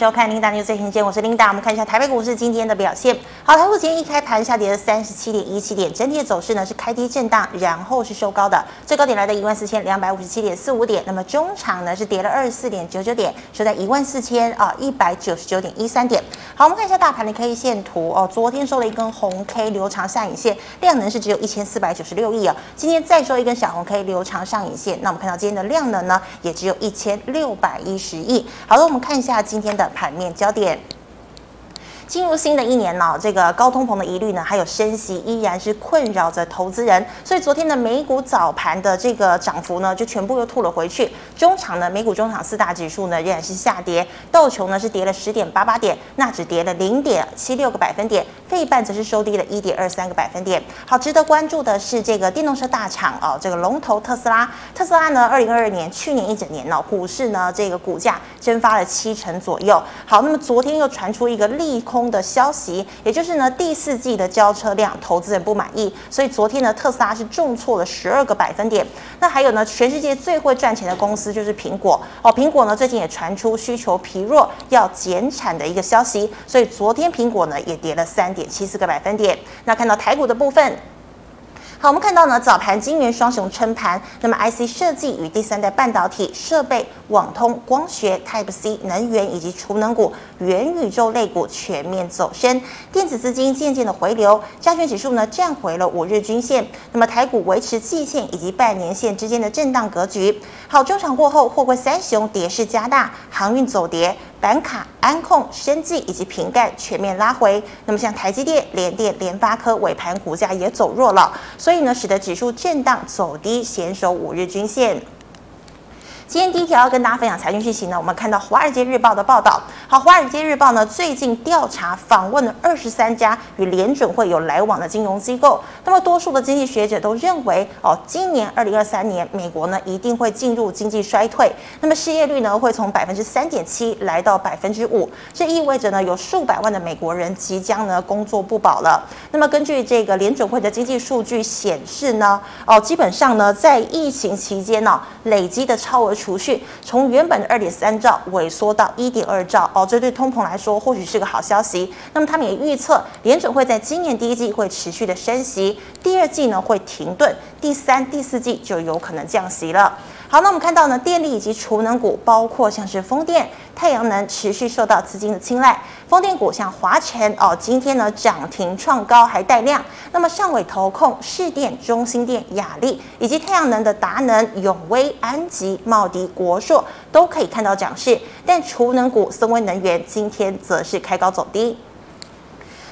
收看琳达牛最新鲜，我是琳达。我们看一下台北股市今天的表现。好，台股今天一开盘下跌了三十七点一七点，整体的走势呢是开低震荡，然后是收高的，最高点来到一万四千两百五十七点四五点。那么中场呢是跌了二十四点九九点，收在一万四千啊一百九十九点一三点。好，我们看一下大盘的 K 线图哦，昨天收了一根红 K 留长上影线，量能是只有一千四百九十六亿哦。今天再收一根小红 K 留长上影线，那我们看到今天的量能呢也只有一千六百一十亿。好的，我们看一下今天的盘面焦点。进入新的一年呢，这个高通膨的疑虑呢，还有升息依然是困扰着投资人，所以昨天的美股早盘的这个涨幅呢，就全部又吐了回去。中场呢，美股中场四大指数呢仍然是下跌，道琼呢是跌了十点八八点，纳指跌了零点七六个百分点，费半则是收低了一点二三个百分点。好，值得关注的是这个电动车大厂哦，这个龙头特斯拉，特斯拉呢，二零二二年去年一整年呢，股市呢这个股价蒸发了七成左右。好，那么昨天又传出一个利空。的消息，也就是呢，第四季的交车量，投资人不满意，所以昨天呢，特斯拉是重挫了十二个百分点。那还有呢，全世界最会赚钱的公司就是苹果哦，苹果呢最近也传出需求疲弱，要减产的一个消息，所以昨天苹果呢也跌了三点七四个百分点。那看到台股的部分。好，我们看到呢，早盘金元双雄撑盘，那么 IC 设计与第三代半导体设备、网通、光学、Type C、能源以及储能股、元宇宙类股全面走升，电子资金渐渐的回流，加权指数呢站回了五日均线，那么台股维持季线以及半年线之间的震荡格局。好，中场过后，货柜三雄跌势加大，航运走跌。板卡、安控、生技以及瓶盖全面拉回，那么像台积电、联电、联发科尾盘股价也走弱了，所以呢，使得指数震荡走低，险守五日均线。今天第一条要跟大家分享财经讯息呢，我们看到《华尔街日报》的报道。好，《华尔街日报》呢最近调查访问了二十三家与联准会有来往的金融机构，那么多数的经济学者都认为，哦，今年二零二三年美国呢一定会进入经济衰退，那么失业率呢会从百分之三点七来到百分之五，这意味着呢有数百万的美国人即将呢工作不保了。那么根据这个联准会的经济数据显示呢，哦，基本上呢在疫情期间呢累积的超额。储蓄从原本的二点三兆萎缩到一点二兆哦，这对通膨来说或许是个好消息。那么他们也预测联准会在今年第一季会持续的升息，第二季呢会停顿，第三、第四季就有可能降息了。好，那我们看到呢，电力以及储能股，包括像是风电、太阳能，持续受到资金的青睐。风电股像华晨哦，今天呢涨停创高，还带量。那么上尾投控、市电、中兴电、雅力，以及太阳能的达能、永威、安吉、茂迪、国硕，都可以看到涨势。但储能股森威能源今天则是开高走低。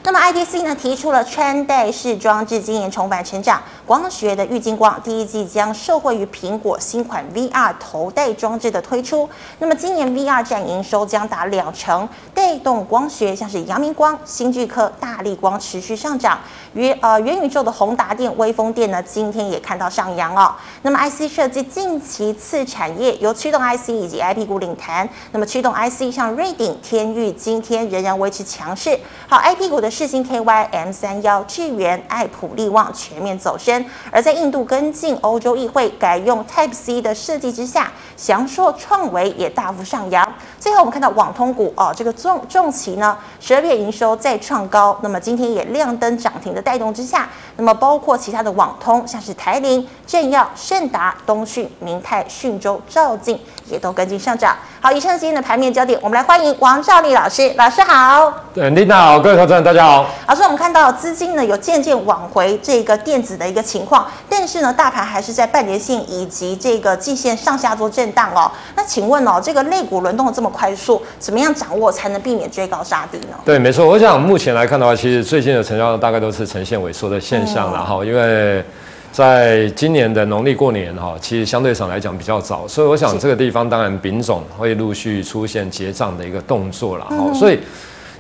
那么 IDC 呢提出了穿戴式装置今年重返成长，光学的玉晶光第一季将受惠于苹果新款 VR 头戴装置的推出，那么今年 VR 占营收将达两成，带动光学像是阳明光、新巨科、大力光持续上涨，元呃元宇宙的宏达电、威风电呢今天也看到上扬哦。那么 IC 设计近期次产业由驱动 IC 以及 IP 股领弹，那么驱动 IC 像瑞鼎、天域今天仍然维持强势，好 IP 股的。世芯 KY、M 三幺、智源、爱普利旺全面走升，而在印度跟进欧洲议会改用 Type C 的设计之下，祥硕创维也大幅上扬。最后我们看到网通股哦，这个重重企呢，十二月营收再创高，那么今天也亮灯涨停的带动之下，那么包括其他的网通，像是台铃、正耀、盛达、东讯、明泰、讯州、兆进也都跟进上涨。好，以上是今天的盘面焦点，我们来欢迎王兆立老师，老师好。对，丽娜好，各位投资人大家好。老师，我们看到资金呢有渐渐往回这个电子的一个情况，但是呢，大盘还是在半年线以及这个季线上下做震荡哦。那请问哦，这个类股轮动的这么快速，怎么样掌握才能避免追高杀低呢？对，没错。我想目前来看的话，其实最近的成交量大概都是呈现萎缩的现象，然后因为。在今年的农历过年哈，其实相对上来讲比较早，所以我想这个地方当然丙种会陆续出现结账的一个动作了哈。所以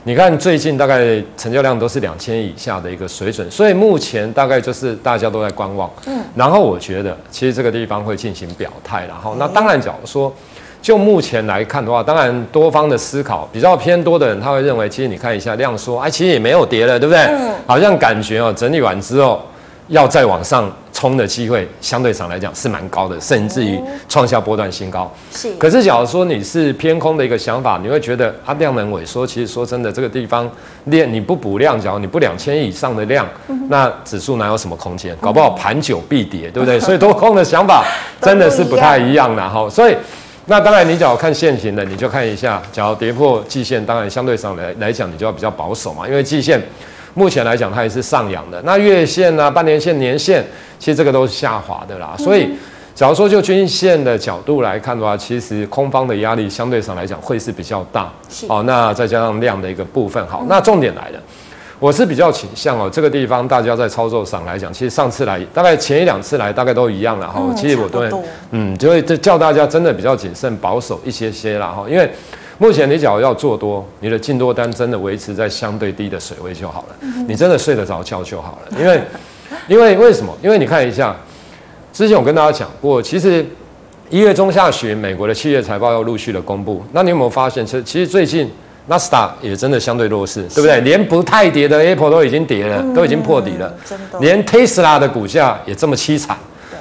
你看最近大概成交量都是两千以下的一个水准，所以目前大概就是大家都在观望。嗯，然后我觉得其实这个地方会进行表态，然后那当然假如说就目前来看的话，当然多方的思考比较偏多的人他会认为，其实你看一下量缩，哎，其实也没有跌了，对不对？嗯，好像感觉哦整理完之后。要再往上冲的机会，相对上来讲是蛮高的，甚至于创下波段新高。是。可是，假如说你是偏空的一个想法，你会觉得啊，量能萎缩，其实说真的，这个地方量你不补量，假如你不两千以上的量，嗯、那指数哪有什么空间？搞不好盘久必跌，对不对？所以多空的想法真的是不太一样的哈。所以，那当然你只要看现行的，你就看一下，只要跌破季线，当然相对上来来讲，你就要比较保守嘛，因为季线。目前来讲，它也是上扬的。那月线啊、半年线、年线，其实这个都是下滑的啦。所以，假如说就均线的角度来看的话，其实空方的压力相对上来讲会是比较大。好，那再加上量的一个部分，好，那重点来了，我是比较倾向哦，这个地方大家在操作上来讲，其实上次来大概前一两次来大概都一样了哈。其实我都会，嗯，就会叫大家真的比较谨慎保守一些些啦哈，因为。目前你只要要做多，你的进多单真的维持在相对低的水位就好了，你真的睡得着觉就好了。因为，因为为什么？因为你看一下，之前我跟大家讲过，其实一月中下旬美国的企业财报要陆续的公布，那你有没有发现，其实其实最近纳斯达也真的相对弱势，对不对？连不太跌的 Apple 都已经跌了，都已经破底了，连 Tesla 的股价也这么凄惨。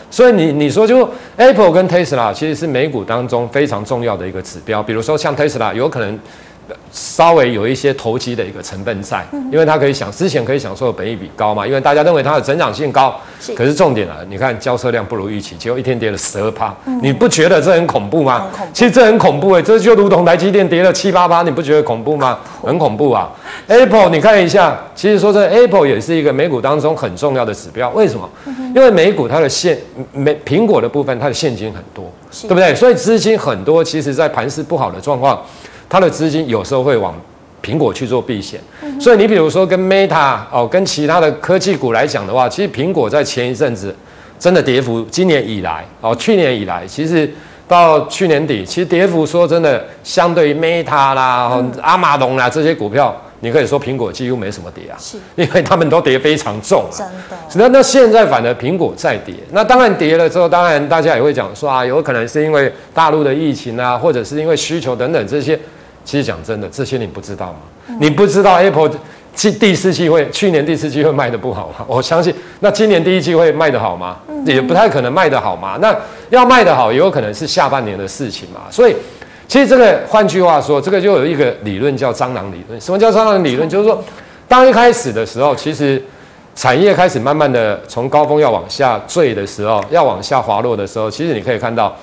所以你你说就 Apple 跟 Tesla 其实是美股当中非常重要的一个指标，比如说像 Tesla 有可能。稍微有一些投机的一个成分在，因为它可以想之前可以享受的本益比高嘛，因为大家认为它的成长性高。可是重点啊，你看交车量不如预期，结果一天跌了十二趴，你不觉得这很恐怖吗？其实这很恐怖哎、欸，这就如同台积电跌了七八趴，你不觉得恐怖吗？很恐怖啊。Apple 你看一下，其实说这 Apple 也是一个美股当中很重要的指标，为什么？因为美股它的现美苹果的部分它的现金很多，对不对？所以资金很多，其实在盘势不好的状况。它的资金有时候会往苹果去做避险，所以你比如说跟 Meta 哦，跟其他的科技股来讲的话，其实苹果在前一阵子真的跌幅，今年以来哦，去年以来，其实到去年底，其实跌幅说真的，相对于 Meta 啦、阿玛龙啦这些股票，你可以说苹果几乎没什么跌啊，是，因为他们都跌非常重，真的。那那现在反而苹果在跌，那当然跌了之后，当然大家也会讲说啊，有可能是因为大陆的疫情啊，或者是因为需求等等这些。其实讲真的，这些你不知道吗？嗯、你不知道 Apple 第第四季会去年第四季会卖得不好吗？我相信，那今年第一季会卖得好吗？嗯、也不太可能卖得好嘛。那要卖得好，也有可能是下半年的事情嘛。所以，其实这个换句话说，这个就有一个理论叫蟑螂理论。什么叫蟑螂理论？就是说，当一开始的时候，其实产业开始慢慢的从高峰要往下坠的时候，要往下滑落的时候，其实你可以看到。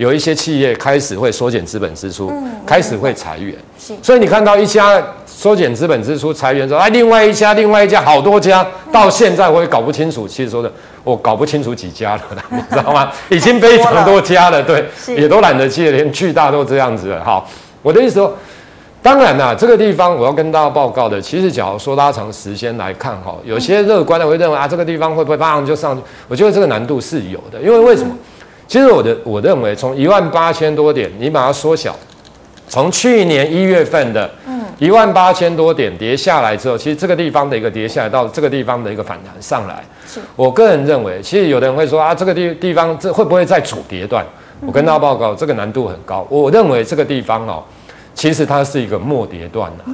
有一些企业开始会缩减资本支出，嗯、开始会裁员，所以你看到一家缩减资本支出裁员之后，哎，另外一家，另外一家，好多家，到现在我也搞不清楚。其实说的，我搞不清楚几家了，你知道吗？已经非常多家了，对，也都懒得记，连巨大都这样子了。好，我的意思说，当然啦，这个地方我要跟大家报告的，其实假如说拉长时间来看，哈，有些乐观的会认为啊，这个地方会不会马上就上去？我觉得这个难度是有的，因为为什么？其实我的我认为，从一万八千多点，你把它缩小，从去年一月份的，嗯，一万八千多点跌下来之后，其实这个地方的一个跌下来到这个地方的一个反弹上来，是我个人认为，其实有的人会说啊，这个地地方这会不会再主跌段？我跟大家报告，这个难度很高。我认为这个地方哦。其实它是一个末跌段的，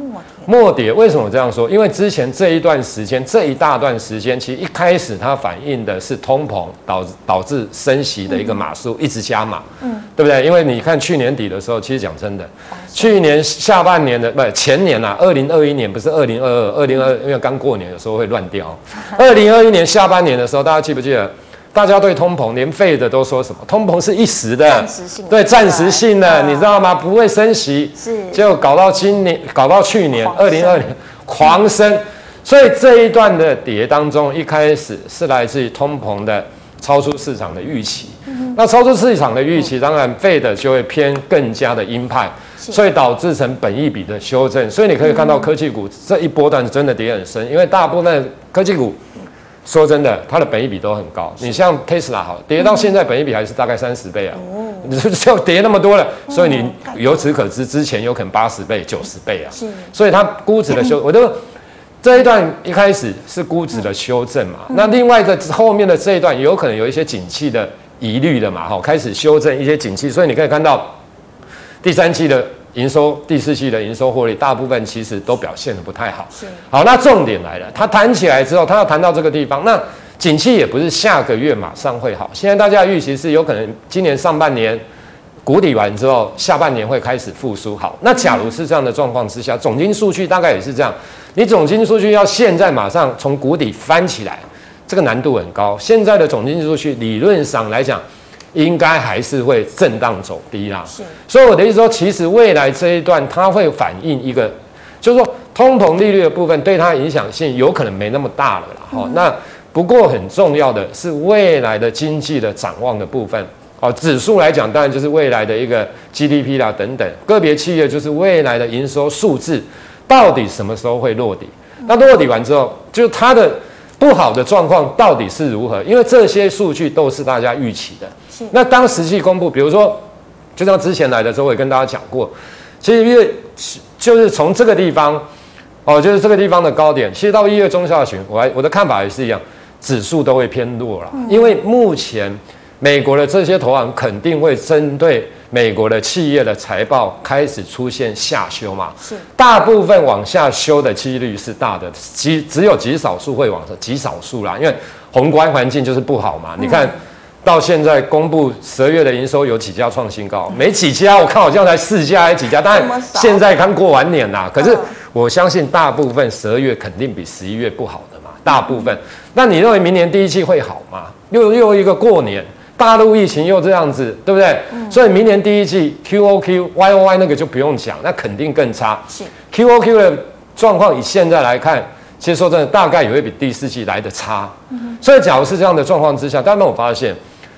末跌为什么这样说？因为之前这一段时间，这一大段时间，其实一开始它反映的是通膨导致导致升息的一个码数一直加码，嗯，对不对？因为你看去年底的时候，其实讲真的，去年下半年的不前年呐，二零二一年不是二零二二，二零二因为刚过年，有时候会乱掉。二零二一年下半年的时候，大家记不记得？大家对通膨连废的都说什么？通膨是一时的，暂时性的，对，暂时性的，你知道吗？不会升息，是，结果搞到今年，搞到去年二零二零狂升，所以这一段的跌当中，一开始是来自于通膨的超出市场的预期，那超出市场的预期，当然废的就会偏更加的鹰派，所以导致成本益比的修正，所以你可以看到科技股这一波段真的跌很深，因为大部分科技股。说真的，它的本益比都很高。你像 Tesla 好，跌到现在本益比还是大概三十倍啊，你就跌那么多了，所以你由此可知，之前有可能八十倍、九十倍啊。所以它估值的修，我都这一段一开始是估值的修正嘛。那另外的后面的这一段有可能有一些景气的疑虑的嘛，哈，开始修正一些景气，所以你可以看到第三季的。营收第四季的营收获利，大部分其实都表现的不太好。是，好，那重点来了，它弹起来之后，它要弹到这个地方，那景气也不是下个月马上会好。现在大家预期是有可能今年上半年谷底完之后，下半年会开始复苏。好，那假如是这样的状况之下，总经数据大概也是这样。你总经数据要现在马上从谷底翻起来，这个难度很高。现在的总经数据理论上来讲，应该还是会震荡走低啦。是，所以我的意思说，其实未来这一段它会反映一个，就是说通膨利率的部分对它影响性有可能没那么大了啦。哈、嗯，那不过很重要的是未来的经济的展望的部分。哦，指数来讲，当然就是未来的一个 GDP 啦等等，个别企业就是未来的营收数字。到底什么时候会落底？那落底完之后，就它的不好的状况到底是如何？因为这些数据都是大家预期的。是。那当实际公布，比如说，就像之前来的时候，我也跟大家讲过，其实因为就是从这个地方，哦，就是这个地方的高点，其实到一月中下旬，我还我的看法也是一样，指数都会偏弱了，因为目前美国的这些投行肯定会针对。美国的企业的财报开始出现下修嘛？是，大部分往下修的几率是大的，极只有极少数会往上，极少数啦，因为宏观环境就是不好嘛。嗯、你看到现在公布十二月的营收有几家创新高？没几家，我看好像才四家还是几家？当然现在刚过完年呐，可是我相信大部分十二月肯定比十一月不好的嘛，大部分。那你认为明年第一季会好吗？又又一个过年。大陆疫情又这样子，对不对？嗯、所以明年第一季 Q O Q Y O Y 那个就不用讲，那肯定更差。是 Q O Q 的状况，以现在来看，其实说真的，大概也会比第四季来的差。嗯、所以，假如是这样的状况之下，大家没有发现，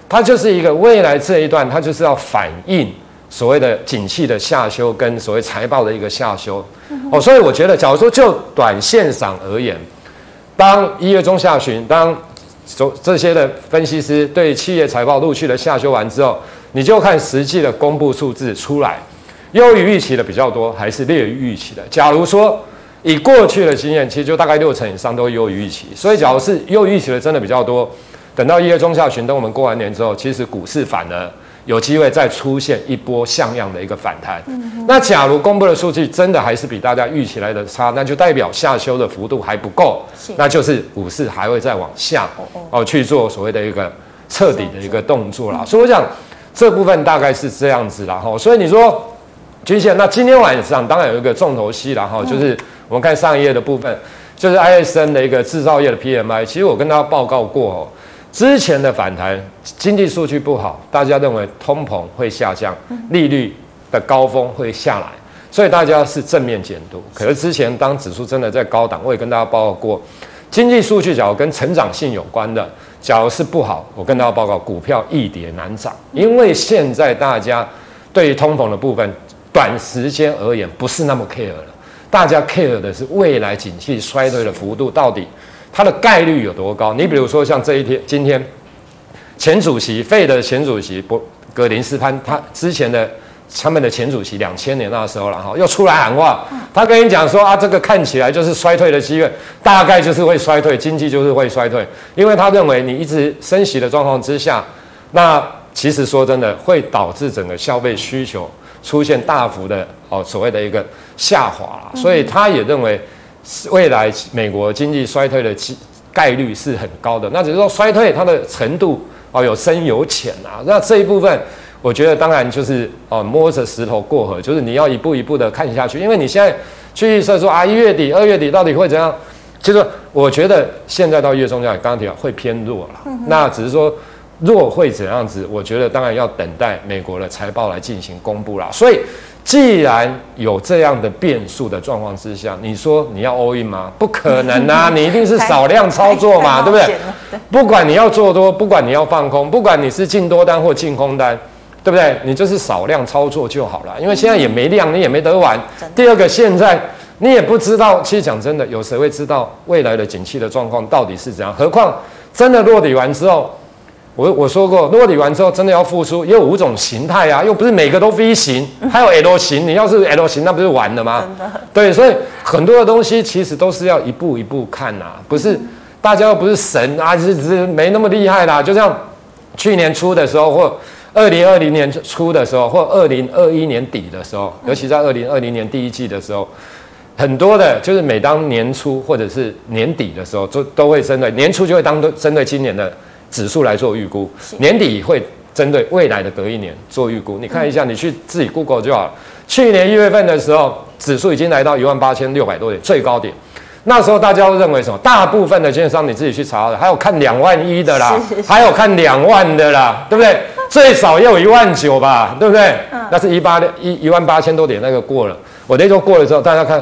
它就是一个未来这一段，它就是要反映所谓的景气的下修跟所谓财报的一个下修。嗯、哦，所以我觉得，假如说就短线上而言，当一月中下旬，当这这些的分析师对企业财报陆续的下修完之后，你就看实际的公布数字出来，优于预期的比较多，还是劣于预期的？假如说以过去的经验，其实就大概六成以上都优于预期。所以，假如是优于预期的真的比较多，等到一月中下旬，等我们过完年之后，其实股市反而。有机会再出现一波像样的一个反弹。嗯、哼那假如公布的数据真的还是比大家预期来的差，那就代表下修的幅度还不够，是那就是股市还会再往下哦，哦去做所谓的一个彻底的一个动作啦。所以我想这部分大概是这样子啦哈。所以你说均线，那今天晚上当然有一个重头戏啦哈，就是我们看上一页的部分，就是 ISN 的一个制造业的 PMI。其实我跟大家报告过哦。之前的反弹，经济数据不好，大家认为通膨会下降，利率的高峰会下来，所以大家是正面监督。可是之前当指数真的在高档，我也跟大家报告过，经济数据假如跟成长性有关的，假如是不好，我跟大家报告，股票易跌难涨，因为现在大家对于通膨的部分，短时间而言不是那么 care 了，大家 care 的是未来景气衰退的幅度到底。它的概率有多高？你比如说像这一天，今天前主席费的前主席博格林斯潘，他之前的他们的前主席两千年那时候了哈，又出来喊话，他跟你讲说啊，这个看起来就是衰退的机会，大概就是会衰退，经济就是会衰退，因为他认为你一直升息的状况之下，那其实说真的会导致整个消费需求出现大幅的哦所谓的一个下滑，所以他也认为。未来美国经济衰退的概率是很高的，那只是说衰退它的程度哦有深有浅啊。那这一部分，我觉得当然就是哦摸着石头过河，就是你要一步一步的看下去。因为你现在去预测说啊一月底、二月底到底会怎样，其实我觉得现在到月中下旬，刚刚提到会偏弱了。嗯、那只是说弱会怎样子，我觉得当然要等待美国的财报来进行公布了。所以。既然有这样的变数的状况之下，你说你要 all in 吗？不可能啊！你一定是少量操作嘛，对不对？不管你要做多，不管你要放空，不管你是进多单或进空单，对不对？你就是少量操作就好了，因为现在也没量，你也没得玩。第二个，现在你也不知道，其实讲真的，有谁会知道未来的景气的状况到底是怎样？何况真的落底完之后。我我说过，落底完之后真的要复苏，也有五种形态啊，又不是每个都 V 型，还有 L 型。你要是 L 型，那不是完了吗？对，所以很多的东西其实都是要一步一步看呐，不是大家又不是神啊，是是没那么厉害啦。就像去年初的时候，或二零二零年初的时候，或二零二一年底的时候，尤其在二零二零年第一季的时候，很多的，就是每当年初或者是年底的时候，都都会针对年初就会当针对今年的指数来做预估，年底会针对未来的隔一年做预估。你看一下，你去自己 Google 就好了。去年一月份的时候，指数已经来到一万八千六百多点，最高点。那时候大家都认为什么？大部分的券商你自己去查的，还有看两万一的啦，还有看两万的啦，对不对？最少也有一万九吧，对不对？那是一八一一万八千多点那个过了。我那时候过了之后，大家看，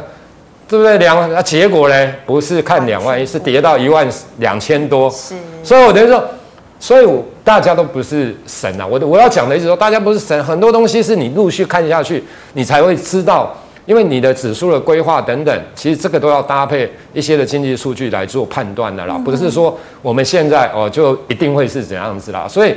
对不对？两那结果呢？不是看两万一，是跌到一万两千多。是。所以我等于说，所以我大家都不是神啊。我我要讲的意思说，大家不是神，很多东西是你陆续看下去，你才会知道。因为你的指数的规划等等，其实这个都要搭配一些的经济数据来做判断的啦，不是说我们现在哦就一定会是怎样子啦，所以。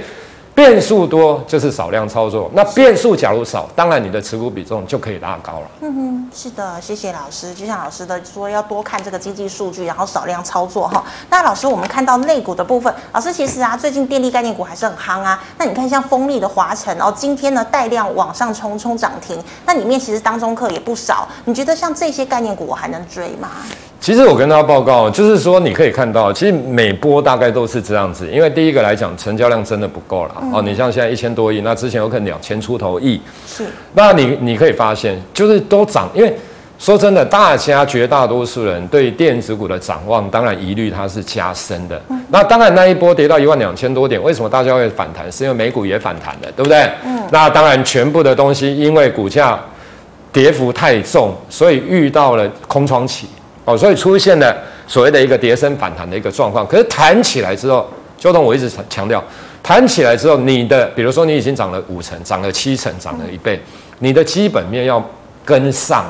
变数多就是少量操作，那变数假如少，当然你的持股比重就可以拉高了。嗯哼，是的，谢谢老师。就像老师的说，要多看这个经济数据，然后少量操作哈。那老师，我们看到内股的部分，老师其实啊，最近电力概念股还是很夯啊。那你看像风力的华晨哦，今天呢带量往上冲冲涨停，那里面其实当中客也不少。你觉得像这些概念股，我还能追吗？其实我跟大家报告，就是说你可以看到，其实每波大概都是这样子。因为第一个来讲，成交量真的不够了、嗯、哦。你像现在一千多亿，那之前有可能两千出头亿。是。那你你可以发现，就是都涨。因为说真的，大家绝大多数人对电子股的展望，当然疑虑它是加深的。嗯、那当然那一波跌到一万两千多点，为什么大家会反弹？是因为美股也反弹了，对不对？嗯。那当然，全部的东西因为股价跌幅太重，所以遇到了空窗期。哦，所以出现了所谓的一个跌升反弹的一个状况。可是弹起来之后，就同我一直强调，弹起来之后，你的比如说你已经涨了五成，涨了七成，涨了一倍，你的基本面要跟上。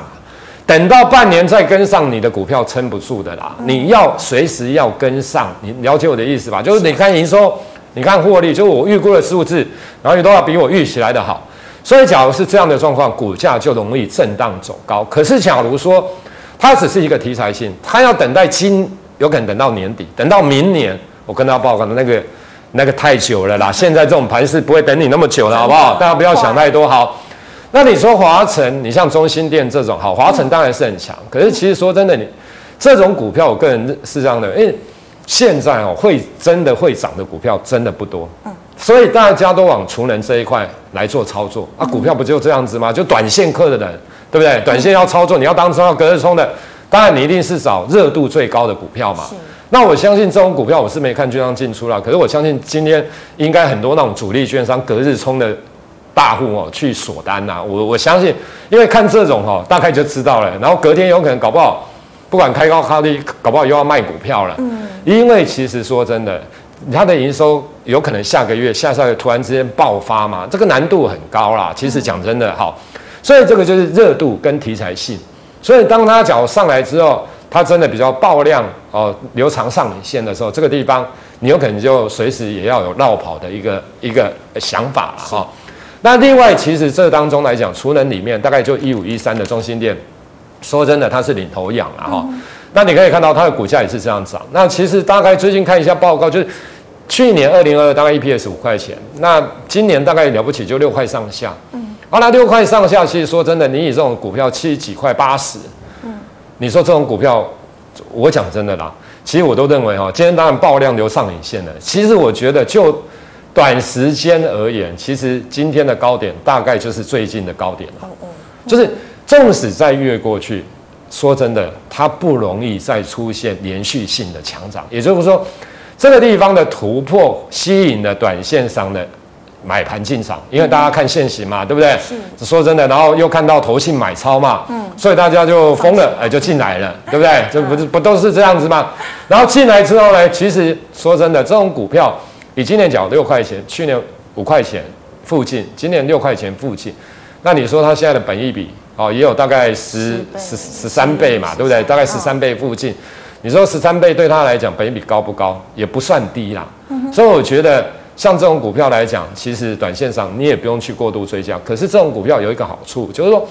等到半年再跟上，你的股票撑不住的啦。你要随时要跟上，你了解我的意思吧？就是你看营收，你看获利，就是我预估的数字，然后你都要比我预期来的好。所以，假如是这样的状况，股价就容易震荡走高。可是，假如说，它只是一个题材性，它要等待今有可能等到年底，等到明年，我跟大家报告的那个那个太久了啦。现在这种盘是不会等你那么久了，好不好？大家不要想太多。好，那你说华晨，你像中心店这种，好，华晨当然是很强。可是其实说真的，你这种股票，我个人是这样的，因为现在哦，会真的会涨的股票真的不多。嗯。所以大家都往储能这一块来做操作啊，股票不就这样子吗？就短线客的人。对不对？短线要操作，你要当中要隔日冲的，当然你一定是找热度最高的股票嘛。那我相信这种股票我是没看券商进出了，可是我相信今天应该很多那种主力券商隔日冲的大户哦去锁单呐。我我相信，因为看这种哦，大概就知道了。然后隔天有可能搞不好，不管开高开低，搞不好又要卖股票了。嗯。因为其实说真的，它的营收有可能下个月、下下个月突然之间爆发嘛，这个难度很高啦。其实讲真的，好。所以这个就是热度跟题材性，所以当它脚上来之后，它真的比较爆量哦，留长上影线的时候，这个地方你有可能就随时也要有绕跑的一个一个想法了哈。那另外，其实这当中来讲，储能里面大概就一五一三的中心店，说真的它是领头羊了哈。那你可以看到它的股价也是这样涨。那其实大概最近看一下报告，就是去年二零二二大概 EPS 五块钱，那今年大概了不起就六块上下。好，那六块上下，其实说真的，你以这种股票七十几块八十，嗯，你说这种股票，我讲真的啦，其实我都认为哈，今天当然爆量留上影线了。其实我觉得就短时间而言，其实今天的高点大概就是最近的高点了。就是纵使再越过去，说真的，它不容易再出现连续性的强涨。也就是说，这个地方的突破吸引了短线上的。买盘进场，因为大家看现行嘛，对不对？是。说真的，然后又看到投信买超嘛，嗯，所以大家就疯了，哎，就进来了，对不对？这不是不都是这样子吗？然后进来之后呢，其实说真的，这种股票，以今年讲六块钱，去年五块钱附近，今年六块钱附近，那你说它现在的本益比哦，也有大概十十十三倍嘛，对不对？大概十三倍附近，你说十三倍对他来讲，本益比高不高？也不算低啦。所以我觉得。像这种股票来讲，其实短线上你也不用去过度追加。可是这种股票有一个好处，就是说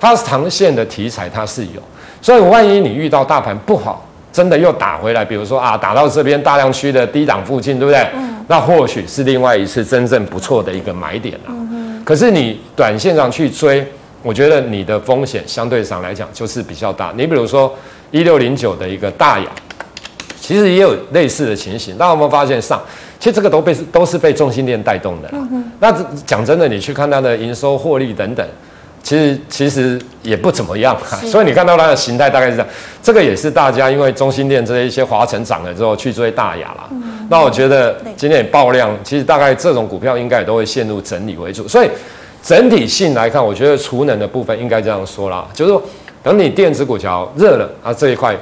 它长线的题材它是有，所以万一你遇到大盘不好，真的又打回来，比如说啊打到这边大量区的低档附近，对不对？嗯。那或许是另外一次真正不错的一个买点啊。嗯。可是你短线上去追，我觉得你的风险相对上来讲就是比较大。你比如说一六零九的一个大亚，其实也有类似的情形。那我们发现上？其实这个都被都是被中心店带动的啦。那讲真的，你去看它的营收、获利等等。其实其实也不怎么样，所以你看到它的形态大概是这样。这个也是大家因为中心店这一些华晨涨了之后去追大雅啦。那我觉得今天也爆量，其实大概这种股票应该也都会陷入整理为主。所以整体性来看，我觉得储能的部分应该这样说啦，就是说等你电子股桥热了啊，这一块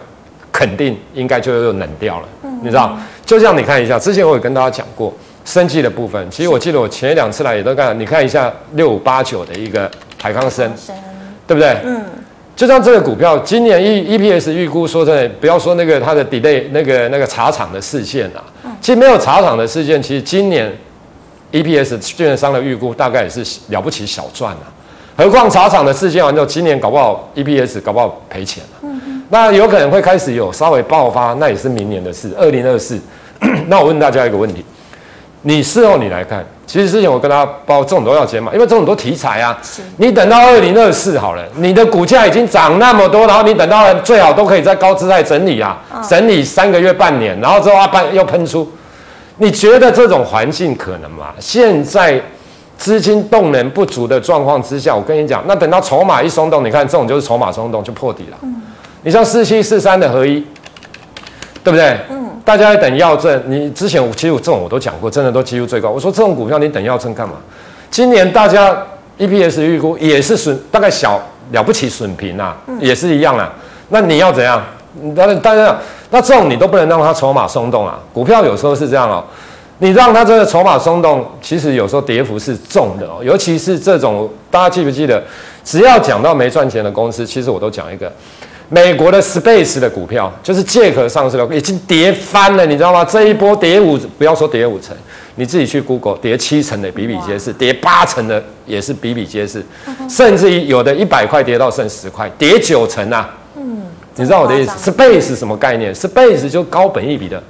肯定应该就又冷掉了。你知道，就像你看一下，之前我有跟大家讲过生技的部分，其实我记得我前一两次来也都看，你看一下六五八九的一个。海康生，对不对？嗯，就像这个股票，今年 E E P S 预估说真的，不要说那个它的 delay 那个那个茶厂的事件啊，其实没有茶厂的事件，其实今年 E P S 券商的预估大概也是了不起小赚啊。何况茶厂的事件完之后，今年搞不好 E P S 搞不好赔钱了。那有可能会开始有稍微爆发，那也是明年的事，二零二四。那我问大家一个问题。你事后你来看，其实之前我跟他包这种都要减码，因为这种多题材啊。你等到二零二四好了，你的股价已经涨那么多，然后你等到最好都可以在高姿态整理啊，整理三个月半年，然后之后啊又喷出。你觉得这种环境可能吗？现在资金动能不足的状况之下，我跟你讲，那等到筹码一松动，你看这种就是筹码松动就破底了。你像四七四三的合一，对不对？嗯大家在等药证，你之前其实我这种我都讲过，真的都几乎最高。我说这种股票你等药证干嘛？今年大家 EPS 预估也是损，大概小了不起损平啊，也是一样啊。那你要怎样？但是大家那这种你都不能让它筹码松动啊。股票有时候是这样哦，你让它这个筹码松动，其实有时候跌幅是重的哦。尤其是这种大家记不记得？只要讲到没赚钱的公司，其实我都讲一个。美国的 Space 的股票就是借壳上市的，已经跌翻了，你知道吗？这一波跌五，不要说跌五成，你自己去 Google，跌七成的比比皆是，跌八成的也是比比皆是，甚至于有的一百块跌到剩十块，跌九成啊。嗯，你知道我的意思？Space 什么概念？Space 就高本一比的，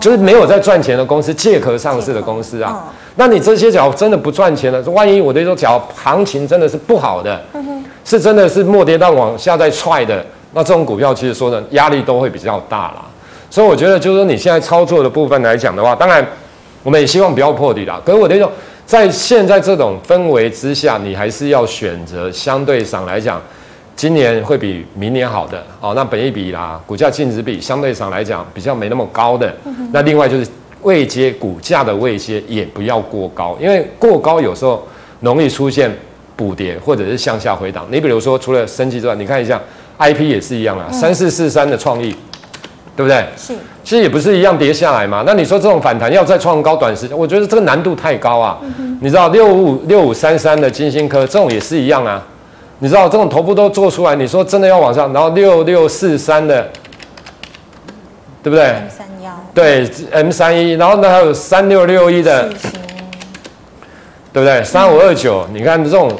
就是没有在赚钱的公司，借壳上市的公司啊。那你这些假如真的不赚钱了，万一我的说，假如行情真的是不好的。是真的是末跌到往下再踹的，那这种股票其实说的压力都会比较大啦。所以我觉得就是说你现在操作的部分来讲的话，当然我们也希望不要破底啦。可是我的意思说，在现在这种氛围之下，你还是要选择相对上来讲，今年会比明年好的哦。那本一比啦，股价净值比相对上来讲比较没那么高的。那另外就是位阶股价的位阶也不要过高，因为过高有时候容易出现。补跌或者是向下回档，你比如说除了升级之外，你看一下 IP 也是一样啊，三四四三的创意，对不对？是，其实也不是一样跌下来嘛。那你说这种反弹要再创高，短时间，我觉得这个难度太高啊。嗯、你知道六五六五三三的金星科这种也是一样啊。你知道这种头部都做出来，你说真的要往上，然后六六四三的，对不对？M 三幺。对 M 三一，然后呢还有三六六一的。对不对？三五二九，你看这种，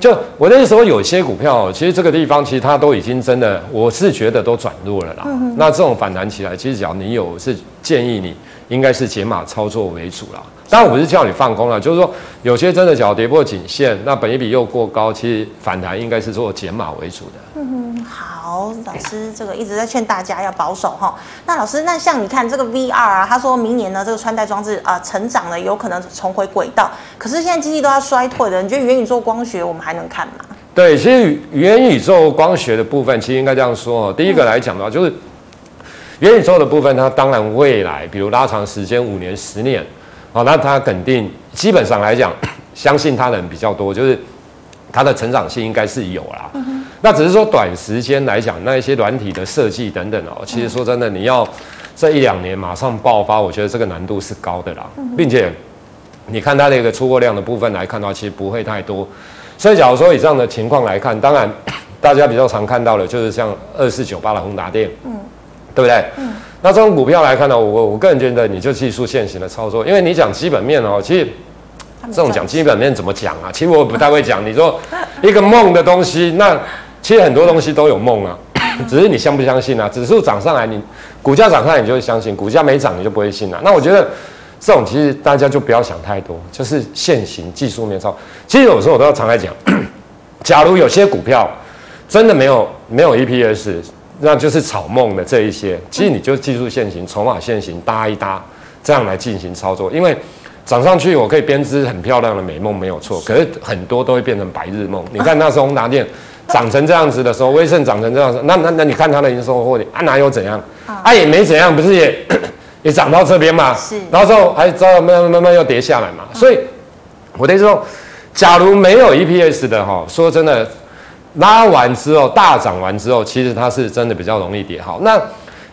就我那时候有些股票，其实这个地方其实它都已经真的，我是觉得都转弱了啦。嗯、那这种反弹起来，其实只要你有，是建议你应该是解码操作为主啦。当然我不是叫你放空了，就是说有些真的只要跌破颈线，那本益比又过高，其实反弹应该是做解码为主的。嗯哼，好，老师这个一直在劝大家要保守哈。那老师，那像你看这个 VR 啊，他说明年呢这个穿戴装置啊、呃、成长呢有可能重回轨道，可是现在经济都要衰退的，你觉得元宇宙光学我们还能看吗？对，其实元宇宙光学的部分其实应该这样说，第一个来讲的话就是元宇宙的部分，它当然未来比如拉长时间五年、十年。好，那它肯定基本上来讲，相信它的人比较多，就是它的成长性应该是有啦。嗯、那只是说短时间来讲，那一些软体的设计等等哦，其实说真的，你要这一两年马上爆发，我觉得这个难度是高的啦，嗯、并且你看它的一个出货量的部分来看的话，其实不会太多。所以假如说以这样的情况来看，当然 大家比较常看到的，就是像二四九八的宏达电，嗯，对不对？嗯。那这种股票来看呢，我我个人觉得你就技术线型的操作，因为你讲基本面哦，其实这种讲基本面怎么讲啊？其实我不太会讲。你说 一个梦的东西，那其实很多东西都有梦啊，只是你相不相信啊？指数涨上来，你股价涨上来，你就会相信；股价没涨，你就不会信啊。那我觉得这种其实大家就不要想太多，就是现行技术面操。其实有时候我都要常来讲，假如有些股票真的没有没有 EPS，那就是草梦的这一些，其实你就技术线型、筹码线型搭一搭，这样来进行操作。因为涨上去我可以编织很漂亮的美梦没有错，可是很多都会变成白日梦。你看那时候宏达电 涨成这样子的时候，威盛涨成这样子，那那那你看它的营收获利啊哪有怎样？啊也没怎样，不是也？也涨到这边嘛，是，然后之后还知道慢慢慢慢又跌下来嘛，嗯、所以我的意思说，假如没有 EPS 的哈，说真的，拉完之后大涨完之后，其实它是真的比较容易跌。好，那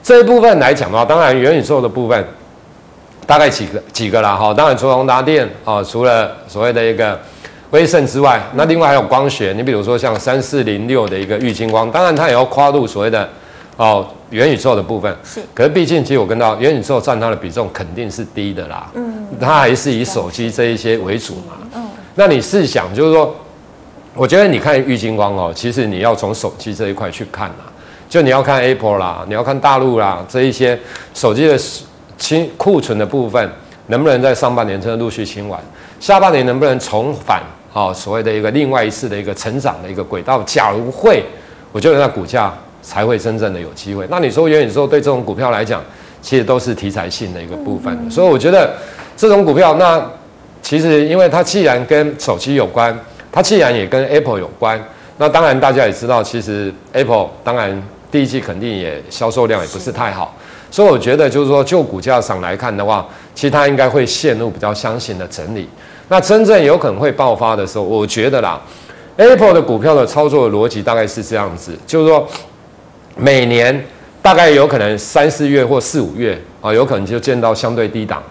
这一部分来讲的话，当然元宇宙的部分大概几个几个啦哈，当然除了宏达电啊，除了所谓的一个威盛之外，那另外还有光学，你比如说像三四零六的一个玉金光，当然它也要跨入所谓的。哦，元宇宙的部分。是，可是毕竟其实我跟到元宇宙占它的比重肯定是低的啦，嗯，它还是以手机这一些为主嘛，嗯，那你试想就是说，我觉得你看郁金光哦，其实你要从手机这一块去看啦，就你要看 Apple 啦，你要看大陆啦，这一些手机的清库存的部分能不能在上半年真的陆续清完，下半年能不能重返哦所谓的一个另外一次的一个成长的一个轨道？假如会，我觉得那股价。才会真正的有机会。那你说元宇宙对这种股票来讲，其实都是题材性的一个部分。所以我觉得这种股票，那其实因为它既然跟手机有关，它既然也跟 Apple 有关，那当然大家也知道，其实 Apple 当然第一季肯定也销售量也不是太好。所以我觉得就是说，就股价上来看的话，其实它应该会陷入比较箱型的整理。那真正有可能会爆发的时候，我觉得啦，Apple 的股票的操作逻辑大概是这样子，就是说。每年大概有可能三四月或四五月啊，有可能就见到相对低档，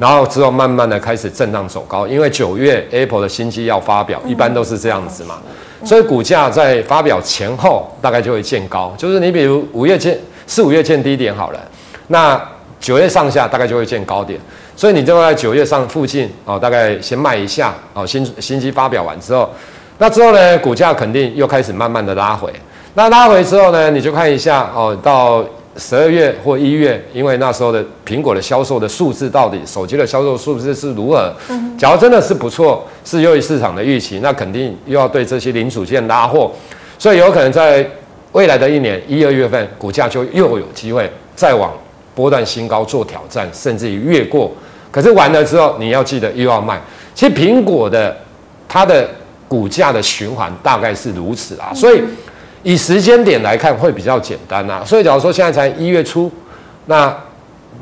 然后之后慢慢的开始震荡走高，因为九月 Apple 的新机要发表，一般都是这样子嘛，所以股价在发表前后大概就会见高，就是你比如五月见四五月见低点好了，那九月上下大概就会见高点，所以你就在九月上附近哦，大概先卖一下哦，新新机发表完之后，那之后呢，股价肯定又开始慢慢的拉回。那拉回之后呢，你就看一下哦，到十二月或一月，因为那时候的苹果的销售的数字到底，手机的销售数字是如何？嗯，假如真的是不错，是优于市场的预期，那肯定又要对这些零组件拉货，所以有可能在未来的一年一二月份，股价就又有机会再往波段新高做挑战，甚至于越过。可是完了之后，你要记得又要卖。其实苹果的它的股价的循环大概是如此啊，所以。以时间点来看会比较简单呐，所以假如说现在才一月初，那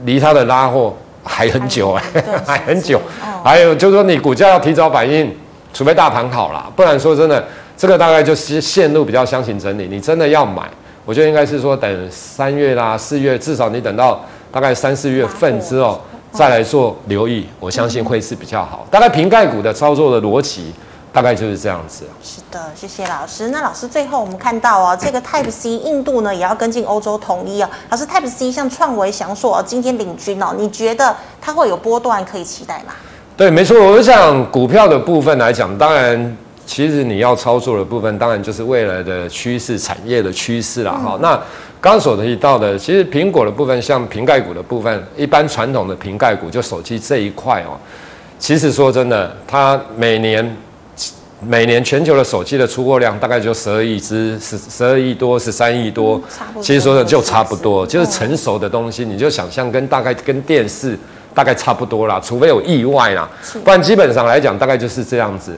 离它的拉货还很久哎，还很 久。还有就是说你股价要提早反应，除非大盘好了，不然说真的，这个大概就是线路比较箱型整理。你真的要买，我觉得应该是说等三月啦、四月，至少你等到大概三四月份之后再来做留意，我相信会是比较好。大概瓶盖股的操作的逻辑。大概就是这样子。是的，谢谢老师。那老师最后我们看到哦，这个 Type C 印度呢也要跟进欧洲统一哦。老师 Type C 像创维、翔硕哦，今天领军哦，你觉得它会有波段可以期待吗？对，没错。我想股票的部分来讲，当然其实你要操作的部分，当然就是未来的趋势、产业的趋势了哈。那刚刚所提到的，其实苹果的部分，像瓶盖股的部分，一般传统的瓶盖股就手机这一块哦，其实说真的，它每年。每年全球的手机的出货量大概就十二亿只，十十二亿多，十三亿多。其实说的就差不多，就是成熟的东西，你就想象跟大概跟电视大概差不多啦，除非有意外啦，不然基本上来讲大概就是这样子。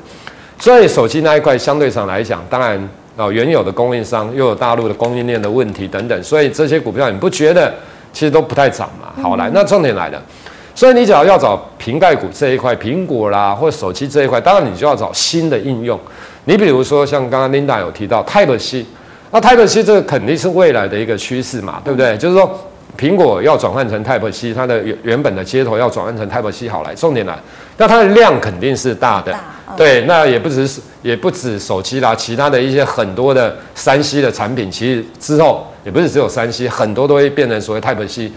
所以手机那一块相对上来讲，当然哦，原有的供应商又有大陆的供应链的问题等等，所以这些股票你不觉得其实都不太涨嘛？好来，那重点来了。所以你只要要找瓶盖股这一块，苹果啦或者手机这一块，当然你就要找新的应用。你比如说像刚刚 Linda 有提到 Type C，那 Type C 这个肯定是未来的一个趋势嘛，对不对？就是说苹果要转换成 Type C，它的原原本的接头要转换成 Type C 好来，重点来，那它的量肯定是大的，对，那也不只是也不止手机啦，其他的一些很多的三 C 的产品，其实之后也不是只有三 C，很多都会变成所谓 Type C。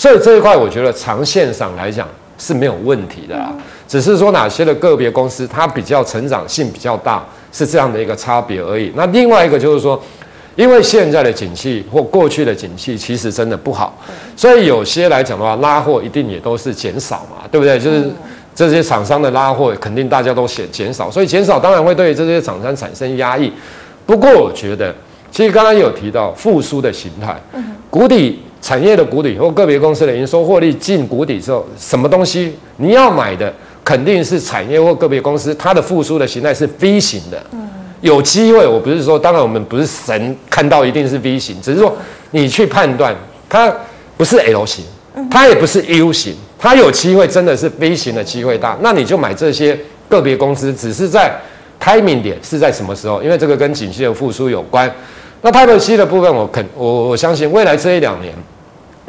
所以这一块，我觉得长线上来讲是没有问题的啦，只是说哪些的个别公司它比较成长性比较大，是这样的一个差别而已。那另外一个就是说，因为现在的景气或过去的景气其实真的不好，所以有些来讲的话，拉货一定也都是减少嘛，对不对？就是这些厂商的拉货肯定大家都减减少，所以减少当然会对这些厂商产生压抑。不过我觉得，其实刚刚有提到复苏的形态，谷底产业的谷底或个别公司的营收获利进谷底之后，什么东西你要买的？肯定是产业或个别公司，它的复苏的形态是 V 型的，有机会。我不是说，当然我们不是神，看到一定是 V 型，只是说你去判断，它不是 L 型，它也不是 U 型，它有机会真的是 V 型的机会大，那你就买这些个别公司，只是在 timing 点是在什么时候？因为这个跟景气的复苏有关。那 Type C 的部分我，我肯我我相信未来这一两年，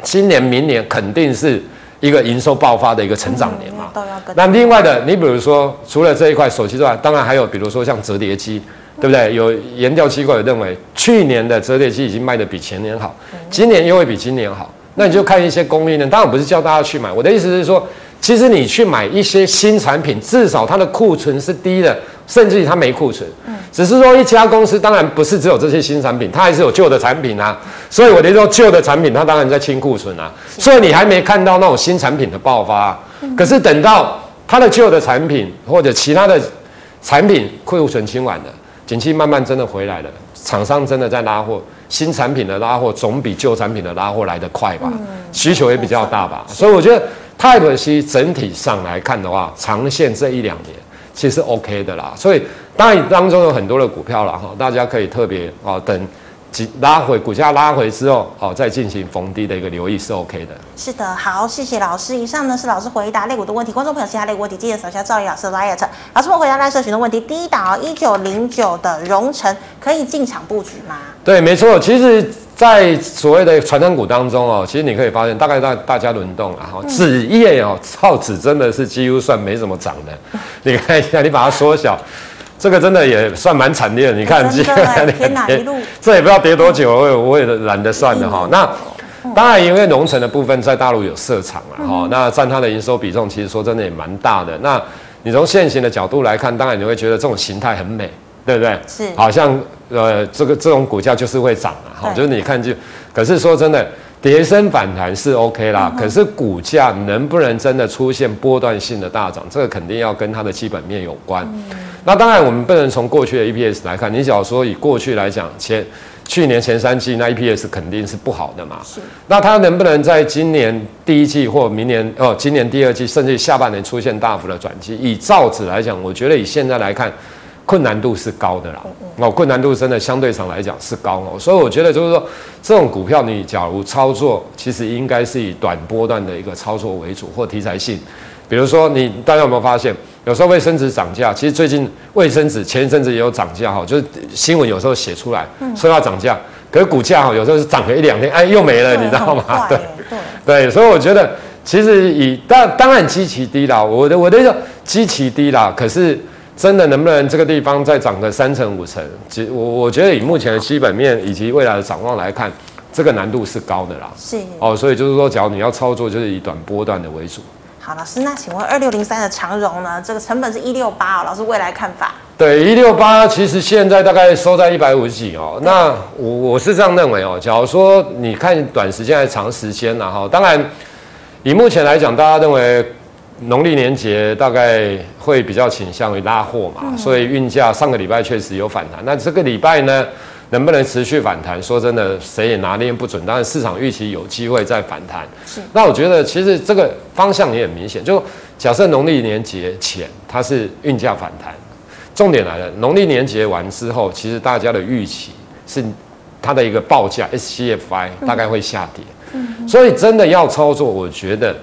今年明年肯定是。一个营收爆发的一个成长年嘛，那另外的，你比如说除了这一块手机之外，当然还有比如说像折叠机，对不对？有研调机构也认为，去年的折叠机已经卖得比前年好，今年又会比今年好。那你就看一些供应链，当然不是叫大家去买，我的意思是说，其实你去买一些新产品，至少它的库存是低的，甚至于它没库存。只是说一家公司当然不是只有这些新产品，它还是有旧的产品啊。所以我就说旧的产品它当然在清库存啊。所以你还没看到那种新产品的爆发。可是等到它的旧的产品或者其他的产品库存清完了，景气慢慢真的回来了，厂商真的在拉货，新产品的拉货总比旧产品的拉货来得快吧？需求也比较大吧？所以我觉得 Type C 整体上来看的话，长线这一两年其实 OK 的啦。所以。当然，当中有很多的股票了哈，大家可以特别啊，等拉回股价拉回之后，好再进行逢低的一个留意是 OK 的。是的，好，谢谢老师。以上呢是老师回答类股的问题，观众朋友其他类股问题记得扫下赵宇老师的 liet。老师们回答赖社群的问题，第一档一九零九的荣成可以进场布局吗？对，没错，其实。在所谓的传产股当中哦，其实你可以发现，大概大大家轮动啊，哈，纸业哦，造纸真的是几乎算没怎么涨的。你看一下，你把它缩小，这个真的也算蛮惨烈的。你看，天哪，一路这也不知道跌多久，我也我也懒得算了哈。那当然，因为农城的部分在大陆有设厂了哈，那占它的营收比重，其实说真的也蛮大的。那你从现行的角度来看，当然你会觉得这种形态很美。对不对？是，好像呃，这个这种股价就是会涨啊，好，就是你看就，可是说真的，跌升反弹是 OK 啦，可是股价能不能真的出现波段性的大涨，这个肯定要跟它的基本面有关。那当然，我们不能从过去的 EPS 来看，你假如说以过去来讲，前去年前三季那 EPS 肯定是不好的嘛。是。那它能不能在今年第一季或明年哦，今年第二季甚至下半年出现大幅的转机？以造纸来讲，我觉得以现在来看。困难度是高的啦，哦，困难度真的相对上来讲是高哦，所以我觉得就是说，这种股票你假如操作，其实应该是以短波段的一个操作为主，或题材性。比如说，你大家有没有发现，有时候卫生纸涨价，其实最近卫生纸前一阵子也有涨价哈，就是新闻有时候写出来说要涨价，可是股价哈有时候是涨了一两天，哎，又没了，你知道吗？对对，所以我觉得其实以当当然基期低啦，我的我的意思基期低啦，可是。真的能不能这个地方再涨个三成五成？其实我我觉得以目前的基本面以及未来的展望来看，这个难度是高的啦。是哦，所以就是说，假如你要操作，就是以短波段的为主。好，老师，那请问二六零三的长荣呢？这个成本是一六八哦，老师未来看法？对，一六八其实现在大概收在一百五十几哦。那我我是这样认为哦，假如说你看短时间还是长时间呢？哈，当然以目前来讲，大家认为。农历年节大概会比较倾向于拉货嘛，所以运价上个礼拜确实有反弹。那这个礼拜呢，能不能持续反弹？说真的，谁也拿捏不准。当然市场预期有机会再反弹。是。那我觉得其实这个方向也很明显。就假设农历年节前它是运价反弹，重点来了，农历年节完之后，其实大家的预期是它的一个报价 SCFI 大概会下跌。嗯。所以真的要操作，我觉得。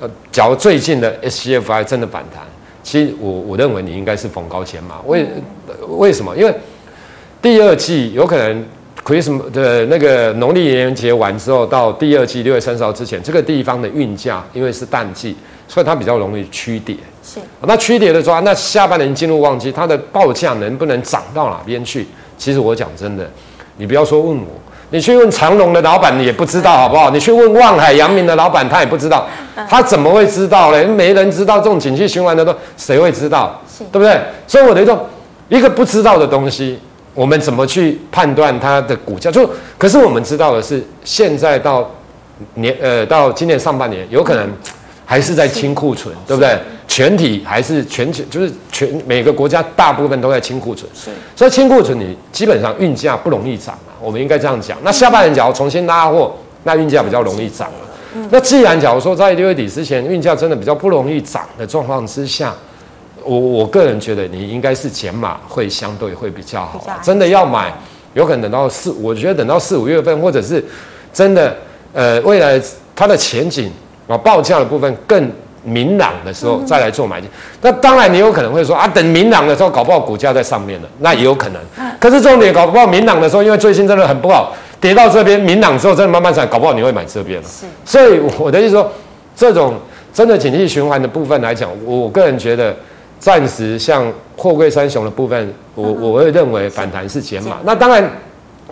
呃，假如最近的 SCFI 真的反弹，其实我我认为你应该是逢高减码。为为什么？因为第二季有可能 Christmas 的那个农历年节完之后，到第二季六月三十号之前，这个地方的运价因为是淡季，所以它比较容易趋跌。是。那趋跌的话，那下半年进入旺季，它的报价能不能涨到哪边去？其实我讲真的，你不要说问我。你去问长隆的老板，你也不知道好不好？你去问望海、阳明的老板，他也不知道，他怎么会知道嘞？没人知道这种景气循环的都谁会知道？对不对？所以我的一种一个不知道的东西，我们怎么去判断它的股价？就可是我们知道的是，现在到年呃到今年上半年，有可能还是在清库存，对不对？全体还是全球，就是全每个国家大部分都在清库存，所以清库存，你基本上运价不容易涨啊。我们应该这样讲。那下半年假如重新拉货，那运价比较容易涨了。那既然假如说在六月底之前运价真的比较不容易涨的状况之下，我我个人觉得你应该是减码会相对会比较好。真的要买，有可能等到四，我觉得等到四五月份，或者是真的呃未来它的前景啊报价的部分更明朗的时候再来做买进。那当然你有可能会说啊，等明朗的时候搞不好股价在上面了，那也有可能。可是重点搞不好明朗的时候，因为最近真的很不好。跌到这边明朗之后，真的慢慢涨，搞不好你会买这边了。所以我的意思说，这种真的景气循环的部分来讲，我个人觉得，暂时像货柜三雄的部分，我我会认为反弹是减码。那当然，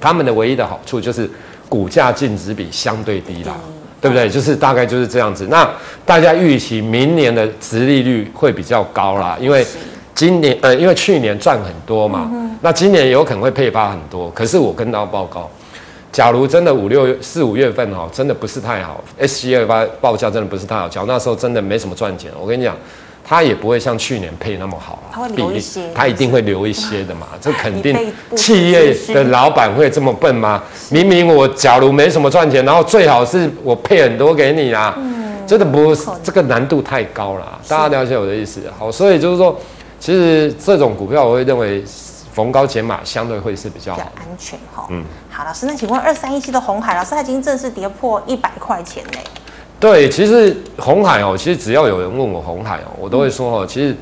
他们的唯一的好处就是股价净值比相对低啦，对不对？就是大概就是这样子。那大家预期明年的殖利率会比较高啦，因为今年呃，因为去年赚很多嘛，那今年有可能会配发很多。可是我跟大家报告。假如真的五六月四五月份哈，真的不是太好，S C 二八报价真的不是太好，假如那时候真的没什么赚钱，我跟你讲，他也不会像去年配那么好啊，他会留一些，他一定会留一些的嘛，这肯定企业的老板会这么笨吗？明明我假如没什么赚钱，然后最好是我配很多给你啊，真的不是这个难度太高了，大家了解我的意思。好，所以就是说，其实这种股票我会认为。逢高减码相对会是比较好，比较安全哈。嗯，好，老师，那请问二三一七的红海，老师它已经正式跌破一百块钱呢？对，其实红海哦，其实只要有人问我红海哦，我都会说哦，嗯、其实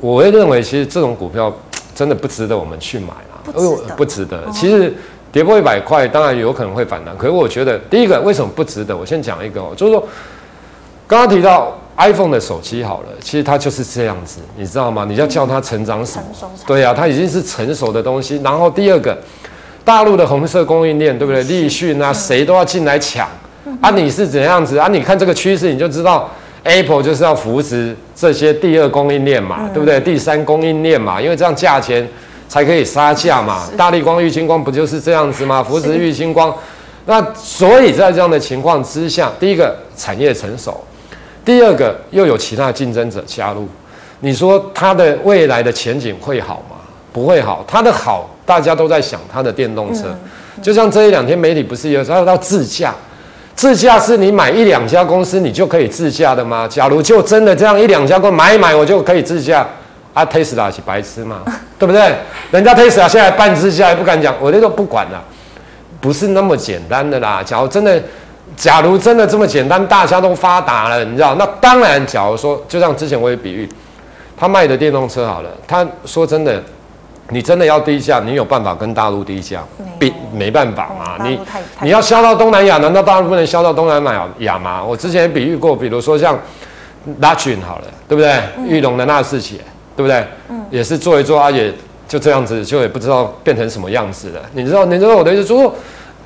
我会认为，其实这种股票真的不值得我们去买啊，不值得。不值得。其实跌破一百块，当然有可能会反弹，可是我觉得第一个为什么不值得？我先讲一个哦，就是说刚刚提到。iPhone 的手机好了，其实它就是这样子，你知道吗？你要叫它成长什么？对呀、啊，它已经是成熟的东西。然后第二个，大陆的红色供应链，对不对？立讯啊，谁都要进来抢。啊，你是怎样子啊？你看这个趋势，你就知道 Apple 就是要扶持这些第二供应链嘛，对不对？第三供应链嘛，因为这样价钱才可以杀价嘛。大力光、玉清光不就是这样子吗？扶持玉清光。那所以在这样的情况之下，第一个产业成熟。第二个又有其他竞争者加入，你说它的未来的前景会好吗？不会好。它的好，大家都在想它的电动车，就像这一两天媒体不是有说到自驾，自驾是你买一两家公司你就可以自驾的吗？假如就真的这样一两家公司买一买我就可以自驾，啊，Tesla 是白痴吗？对不对？人家 Tesla 现在办自驾也不敢讲，我那个不管了，不是那么简单的啦。假如真的。假如真的这么简单，大家都发达了，你知道？那当然，假如说，就像之前我也比喻，他卖的电动车好了，他说真的，你真的要低价，你有办法跟大陆低价？比没办法嘛，你你要销到东南亚，难道大陆不能销到东南亚吗？我之前比喻过，比如说像拉群好了，对不对？玉龙的纳智捷，对不对？也是做一做啊，也就这样子，就也不知道变成什么样子了。你知道？你知道我的意思，就是说。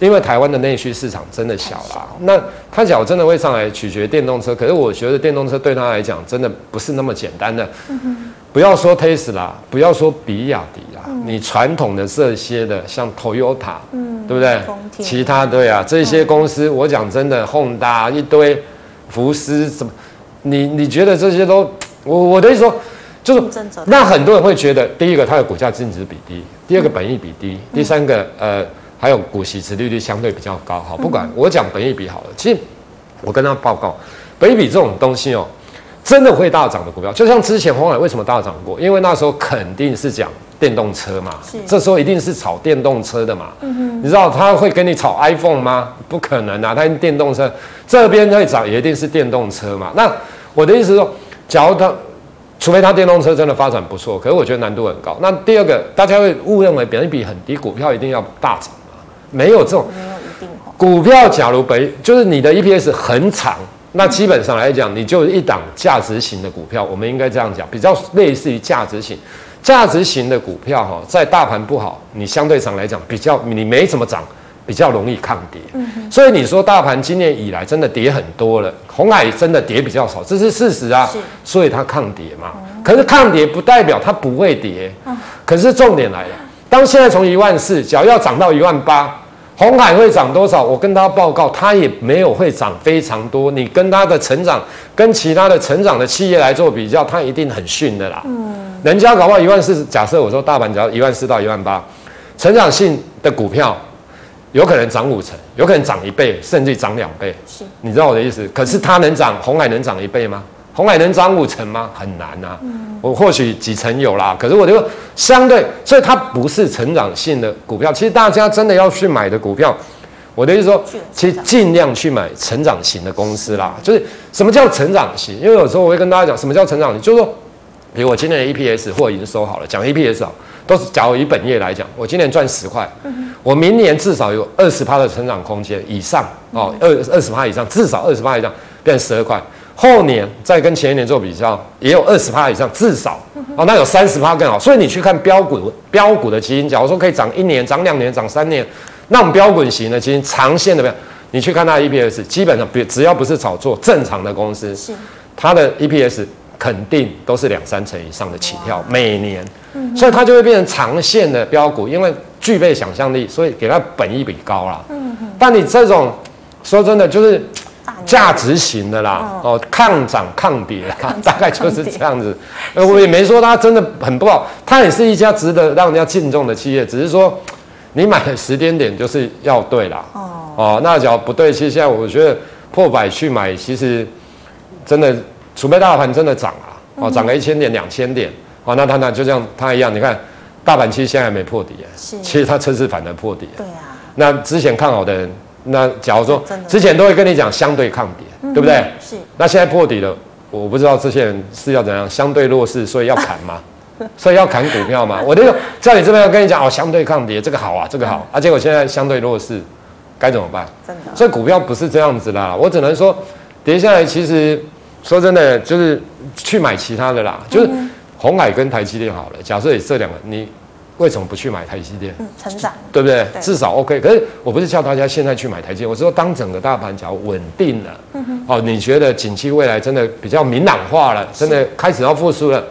因为台湾的内需市场真的小啦，那他讲真的会上来取决电动车，可是我觉得电动车对他来讲真的不是那么简单的。不要说 Tesla，不要说比亚迪啦，你传统的这些的像 Toyota，对不对？其他对啊，这些公司我讲真的，Honda 一堆，福斯什么，你你觉得这些都，我我的意思说，就是那很多人会觉得，第一个它的股价净值比低，第二个本益比低，第三个呃。还有股息值利率相对比较高，好，不管我讲本益比好了，其实我跟他报告，本益比这种东西哦，真的会大涨的股票，就像之前鸿海为什么大涨过？因为那时候肯定是讲电动车嘛，这时候一定是炒电动车的嘛，你知道他会跟你炒 iPhone 吗？不可能啊，他电动车这边会涨，也一定是电动车嘛。那我的意思是说，假如他除非他电动车真的发展不错，可是我觉得难度很高。那第二个，大家会误认为本益比很低，股票一定要大涨。没有这种，没有一定股票，假如本就是你的 EPS 很长，那基本上来讲，你就一档价值型的股票。我们应该这样讲，比较类似于价值型。价值型的股票哈，在大盘不好，你相对上来讲比较你没怎么涨，比较容易抗跌。所以你说大盘今年以来真的跌很多了，红海真的跌比较少，这是事实啊。所以它抗跌嘛。可是抗跌不代表它不会跌。可是重点来了。当现在从一万四，只要要涨到一万八，鸿海会涨多少？我跟他报告，它也没有会涨非常多。你跟它的成长，跟其他的成长的企业来做比较，它一定很逊的啦。嗯，人家搞不好一万四，假设我说大盘只要一万四到一万八，成长性的股票有可能涨五成，有可能涨一倍，甚至涨两倍。是，你知道我的意思？可是它能涨，红海能涨一倍吗？鸿海能涨五成吗？很难啊。嗯，我或许几成有啦，可是我就相对，所以它不是成长性的股票。其实大家真的要去买的股票，我的意思说，其实尽量去买成长型的公司啦。就是什么叫成长型？因为有时候我会跟大家讲，什么叫成长型？就是说，比如我今年的 EPS 或营收好了，讲 EPS 啊，都是假如以本业来讲，我今年赚十块，我明年至少有二十趴的成长空间以上哦，二二十趴以上，至少二十趴以上，变十二块。后年再跟前一年做比较，也有二十趴以上，至少哦，那有三十趴更好。所以你去看标股，标股的基金，假如说可以涨一年、涨两年、涨三年，那我们标滚型的基金，长线的，你去看它的 EPS，基本上别只要不是炒作，正常的公司，是它的 EPS 肯定都是两三成以上的起跳，每年，嗯所以它就会变成长线的标股，因为具备想象力，所以给它本益比高了。但你这种说真的就是。价值型的啦，哦，抗涨抗跌，大概就是这样子。呃，我也没说它真的很不好，它也是一家值得让人家敬重的企业。只是说，你买的时间点就是要对啦。哦，哦，那只要不对，其实现在我觉得破百去买，其实真的，除非大盘真的涨啊，哦，涨个一千点、两千点，哦，那它那就像它一样，你看大盘其实现在还没破底，是，其实它车子反而破底。对啊。那之前看好的人。那假如说之前都会跟你讲相对抗跌，嗯、对不对？是。那现在破底了，我不知道这些人是要怎样，相对弱势，所以要砍吗？所以要砍股票吗？我就在你这边要跟你讲哦，相对抗跌，这个好啊，这个好。啊，结果现在相对弱势，该怎么办？真的。所以股票不是这样子啦，我只能说跌下来，其实说真的，就是去买其他的啦，就是红海跟台积电好了。假设也这两个你。为什么不去买台积电？嗯，成长，对不对？对，至少 OK。可是我不是叫大家现在去买台积电，我是说当整个大盘只要稳定了，哦，你觉得景气未来真的比较明朗化了，真的开始要复苏了，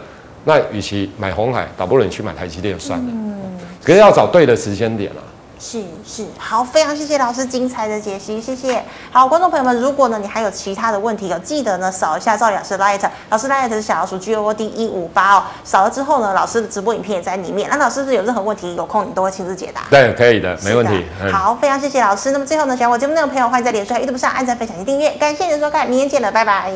那与其买红海，倒不如你去买台积电算了。嗯，可是要找对的时间点了。是是，好，非常谢谢老师精彩的解析，谢谢。好，观众朋友们，如果呢你还有其他的问题，有记得呢扫一下赵老师 Light，老师 Light 是小老鼠 G O D 一五八哦，扫了之后呢，老师的直播影片也在里面。那老师是有任何问题，有空你都会亲自解答。对，可以的，没问题。嗯、好，非常谢谢老师。那么最后呢，喜欢我节目内容的朋友，欢迎在脸书、YouTube 上按赞、分享及订阅。感谢您的收看，明天见了，拜拜。